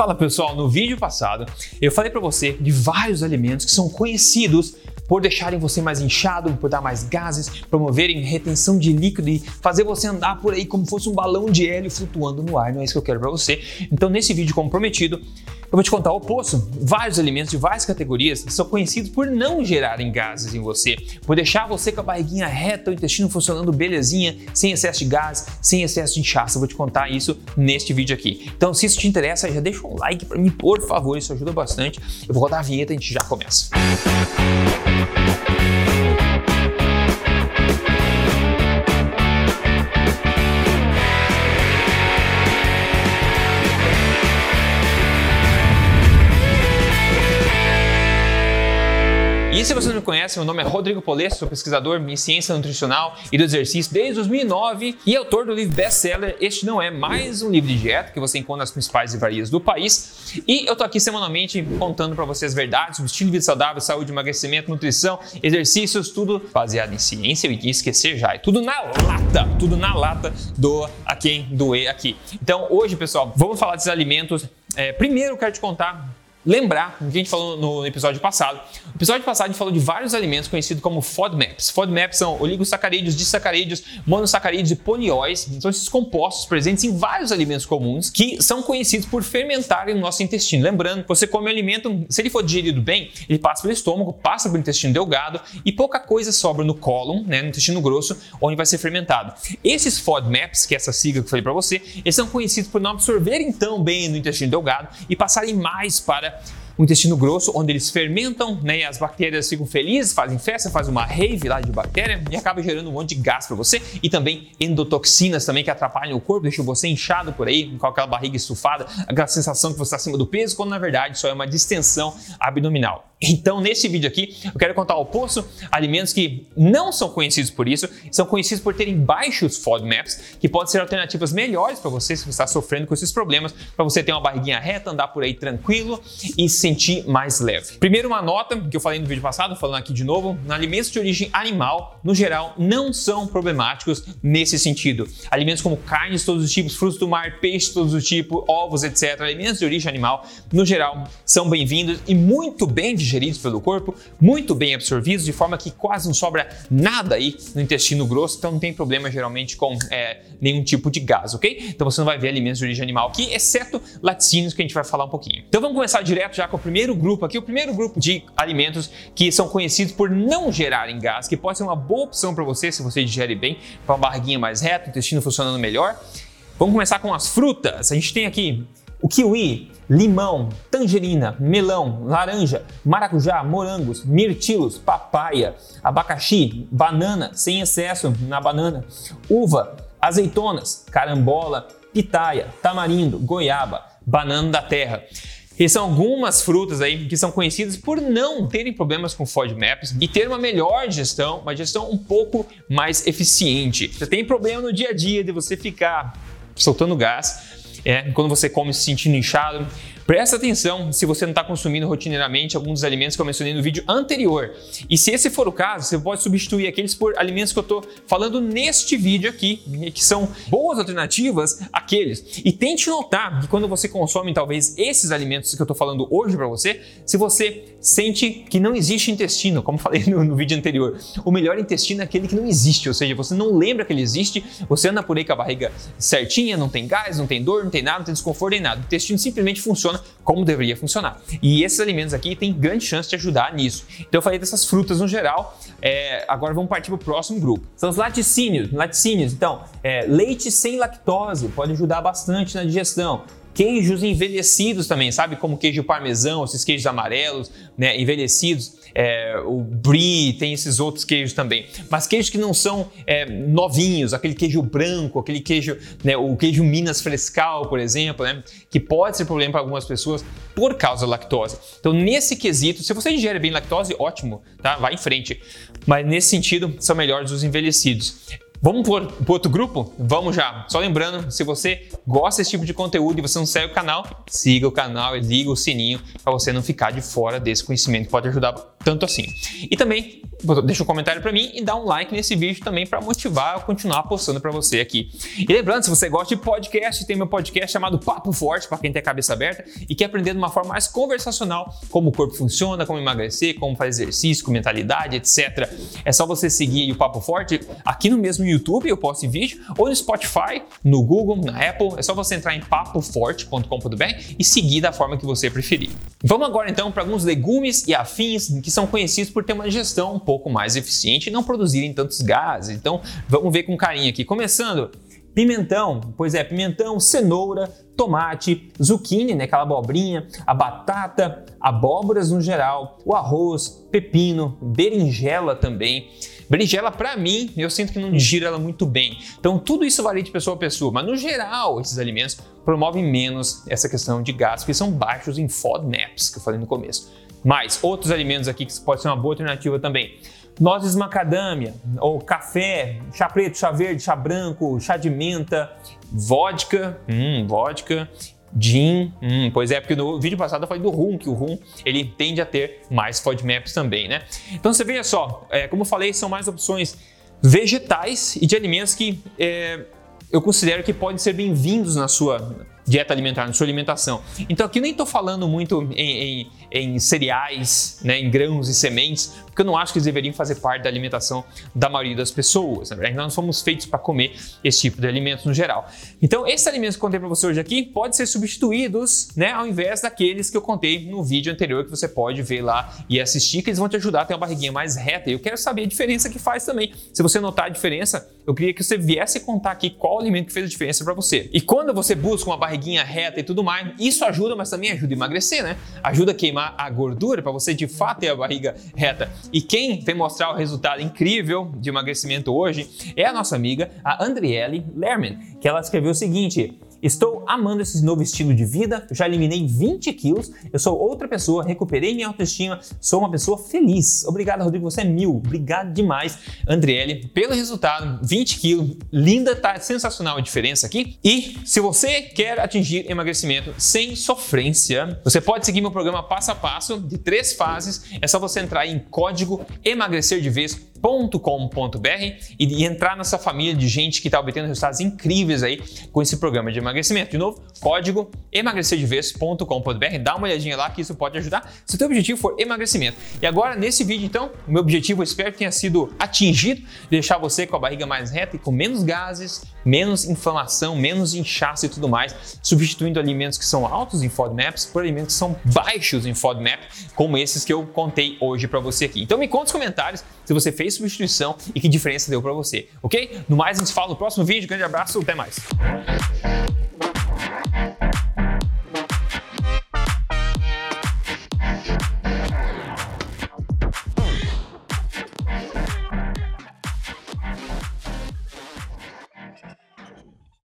Fala pessoal, no vídeo passado eu falei para você de vários alimentos que são conhecidos por deixarem você mais inchado, por dar mais gases, promoverem retenção de líquido e fazer você andar por aí como fosse um balão de hélio flutuando no ar. Não é isso que eu quero para você. Então, nesse vídeo, como prometido, eu vou te contar o oposto. Vários alimentos de várias categorias são conhecidos por não gerarem gases em você, por deixar você com a barriguinha reta, o intestino funcionando belezinha, sem excesso de gás, sem excesso de inchaço. Eu vou te contar isso neste vídeo aqui. Então, se isso te interessa, já deixa um like para mim, por favor, isso ajuda bastante. Eu vou rodar a vinheta e a gente já começa. Música E se você não me conhece, meu nome é Rodrigo Polesso, sou pesquisador em ciência nutricional e do exercício desde 2009 e autor do livro best-seller Este Não É Mais Um Livro de Dieta, que você encontra nas principais livrarias do país. E eu tô aqui semanalmente contando para vocês verdades sobre estilo de vida saudável, saúde, emagrecimento, nutrição, exercícios, tudo baseado em ciência e esquecer já. É tudo na lata, tudo na lata do a quem doer aqui. Então hoje, pessoal, vamos falar desses alimentos. É, primeiro quero te contar lembrar o que a gente falou no episódio passado. No episódio passado a gente falou de vários alimentos conhecidos como FODMAPs. FODMAPs são oligosacarídeos, disacarídeos, monossacarídeos e polióis. São esses compostos presentes em vários alimentos comuns que são conhecidos por fermentarem no nosso intestino. Lembrando, você come o alimento, se ele for digerido bem, ele passa pelo estômago, passa pelo intestino delgado e pouca coisa sobra no cólon, né, no intestino grosso, onde vai ser fermentado. Esses FODMAPs, que é essa sigla que eu falei para você, eles são conhecidos por não absorverem tão bem no intestino delgado e passarem mais para o intestino grosso, onde eles fermentam, né, e as bactérias ficam felizes, fazem festa, fazem uma rave lá de bactéria e acaba gerando um monte de gás para você e também endotoxinas também que atrapalham o corpo, deixam você inchado por aí, com aquela barriga estufada, aquela sensação que você está acima do peso, quando na verdade só é uma distensão abdominal. Então, nesse vídeo aqui, eu quero contar o oposto: alimentos que não são conhecidos por isso, são conhecidos por terem baixos FODMAPs, que podem ser alternativas melhores para você se você está sofrendo com esses problemas, para você ter uma barriguinha reta, andar por aí tranquilo e se sentir mais leve. Primeiro, uma nota que eu falei no vídeo passado, falando aqui de novo: alimentos de origem animal, no geral, não são problemáticos nesse sentido. Alimentos como carnes de todos os tipos, frutos do mar, peixes de todos os tipos, ovos, etc., alimentos de origem animal, no geral, são bem-vindos e muito bem digeridos digeridos pelo corpo, muito bem absorvidos, de forma que quase não sobra nada aí no intestino grosso, então não tem problema geralmente com é, nenhum tipo de gás, ok? Então você não vai ver alimentos de origem animal aqui, exceto laticínios, que a gente vai falar um pouquinho. Então vamos começar direto já com o primeiro grupo aqui, o primeiro grupo de alimentos que são conhecidos por não gerarem gás, que pode ser uma boa opção para você se você digere bem, para uma barriguinha mais reta, o intestino funcionando melhor. Vamos começar com as frutas. A gente tem aqui o kiwi, limão, tangerina, melão, laranja, maracujá, morangos, mirtilos, papaya, abacaxi, banana sem excesso na banana, uva, azeitonas, carambola, pitaia, tamarindo, goiaba, banana da terra. E são algumas frutas aí que são conhecidas por não terem problemas com FODMAPs e ter uma melhor gestão, uma gestão um pouco mais eficiente. Você tem problema no dia a dia de você ficar soltando gás, é, quando você come se sentindo inchado, Presta atenção se você não está consumindo rotineiramente alguns dos alimentos que eu mencionei no vídeo anterior. E se esse for o caso, você pode substituir aqueles por alimentos que eu estou falando neste vídeo aqui, que são boas alternativas àqueles. E tente notar que quando você consome talvez esses alimentos que eu estou falando hoje para você, se você sente que não existe intestino, como falei no, no, vídeo anterior. O melhor intestino é aquele que não existe, ou seja, você não lembra que ele existe, você anda por aí com a barriga certinha, não tem gás, não tem dor, não tem nada, não tem desconforto nem nada. O intestino simplesmente funciona como deveria funcionar. E esses alimentos aqui têm grande chance de ajudar nisso. Então eu falei dessas frutas no geral, é, agora vamos partir para o próximo grupo. São os laticínios. Laticínios, então, é, leite sem lactose pode ajudar bastante na digestão. Queijos envelhecidos também, sabe? Como queijo parmesão, esses queijos amarelos, né, envelhecidos é, o brie, tem esses outros queijos também. Mas queijos que não são é, novinhos, aquele queijo branco, aquele queijo, né, o queijo Minas Frescal, por exemplo, né, que pode ser problema para algumas pessoas por causa da lactose. Então, nesse quesito, se você ingere bem lactose, ótimo, tá? Vai em frente. Mas nesse sentido, são melhores os envelhecidos. Vamos para outro grupo? Vamos já. Só lembrando, se você gosta desse tipo de conteúdo e você não segue o canal, siga o canal e liga o sininho para você não ficar de fora desse conhecimento que pode ajudar tanto assim. E também deixa um comentário para mim e dá um like nesse vídeo também para motivar a continuar postando para você aqui. E lembrando, se você gosta de podcast, tem meu podcast chamado Papo Forte para quem tem a cabeça aberta e quer aprender de uma forma mais conversacional como o corpo funciona, como emagrecer, como fazer exercício, com mentalidade, etc. É só você seguir o Papo Forte aqui no mesmo YouTube, eu posto vídeo, ou no Spotify, no Google, na Apple. É só você entrar em papoforte.com.br e seguir da forma que você preferir. Vamos agora então para alguns legumes e afins que são conhecidos por ter uma digestão um pouco mais eficiente e não produzirem tantos gases. Então, vamos ver com carinho aqui. Começando, pimentão. Pois é, pimentão, cenoura, tomate, zucchini, né, aquela abobrinha, a batata, abóboras no geral, o arroz, pepino, berinjela também. Berinjela, para mim, eu sinto que não digiro ela muito bem. Então, tudo isso varia de pessoa a pessoa, mas no geral, esses alimentos promovem menos essa questão de gases, porque são baixos em FODMAPs, que eu falei no começo. Mas outros alimentos aqui que pode ser uma boa alternativa também. Nozes macadâmia, ou café, chá preto, chá verde, chá branco, chá de menta, vodka, hum, vodka, gin, hum, pois é, porque no vídeo passado eu falei do rum, que o rum ele tende a ter mais FODMAPs também, né? Então você veja só, é, como eu falei, são mais opções vegetais e de alimentos que é, eu considero que podem ser bem-vindos na sua dieta alimentar, na sua alimentação. Então aqui nem estou falando muito em, em, em cereais, né, em grãos e sementes, porque eu não acho que eles deveriam fazer parte da alimentação da maioria das pessoas. Né? Nós fomos feitos para comer esse tipo de alimentos no geral. Então, esses alimentos que eu contei para você hoje aqui podem ser substituídos, né, ao invés daqueles que eu contei no vídeo anterior que você pode ver lá e assistir, que eles vão te ajudar a ter uma barriguinha mais reta. E eu quero saber a diferença que faz também. Se você notar a diferença, eu queria que você viesse contar aqui qual alimento que fez a diferença para você. E quando você busca uma barriguinha reta e tudo mais, isso ajuda, mas também ajuda a emagrecer, né? Ajuda a queimar a gordura para você de fato ter a barriga reta. E quem vem mostrar o resultado incrível de emagrecimento hoje é a nossa amiga, a Andriele Lerman, que ela escreveu o seguinte: Estou amando esse novo estilo de vida, já eliminei 20 quilos, eu sou outra pessoa, recuperei minha autoestima, sou uma pessoa feliz. Obrigado, Rodrigo, você é mil. Obrigado demais, Andriele, pelo resultado. 20 quilos, linda, tá sensacional a diferença aqui. E se você quer atingir emagrecimento sem sofrência, você pode seguir meu programa passo a passo de três fases. É só você entrar em código emagrecer de vez com.br e entrar nessa família de gente que está obtendo resultados incríveis aí com esse programa de emagrecimento. De novo, código emagrecerdeves.com.br, dá uma olhadinha lá que isso pode ajudar se o teu objetivo for emagrecimento. E agora, nesse vídeo, então, o meu objetivo, espero que tenha sido atingido, deixar você com a barriga mais reta e com menos gases, menos inflamação, menos inchaço e tudo mais, substituindo alimentos que são altos em FODMAPs por alimentos que são baixos em FODMAP, como esses que eu contei hoje para você aqui. Então me conta nos comentários se você fez substituição e que diferença deu para você, ok? No mais, a gente fala no próximo vídeo. Grande abraço, até mais.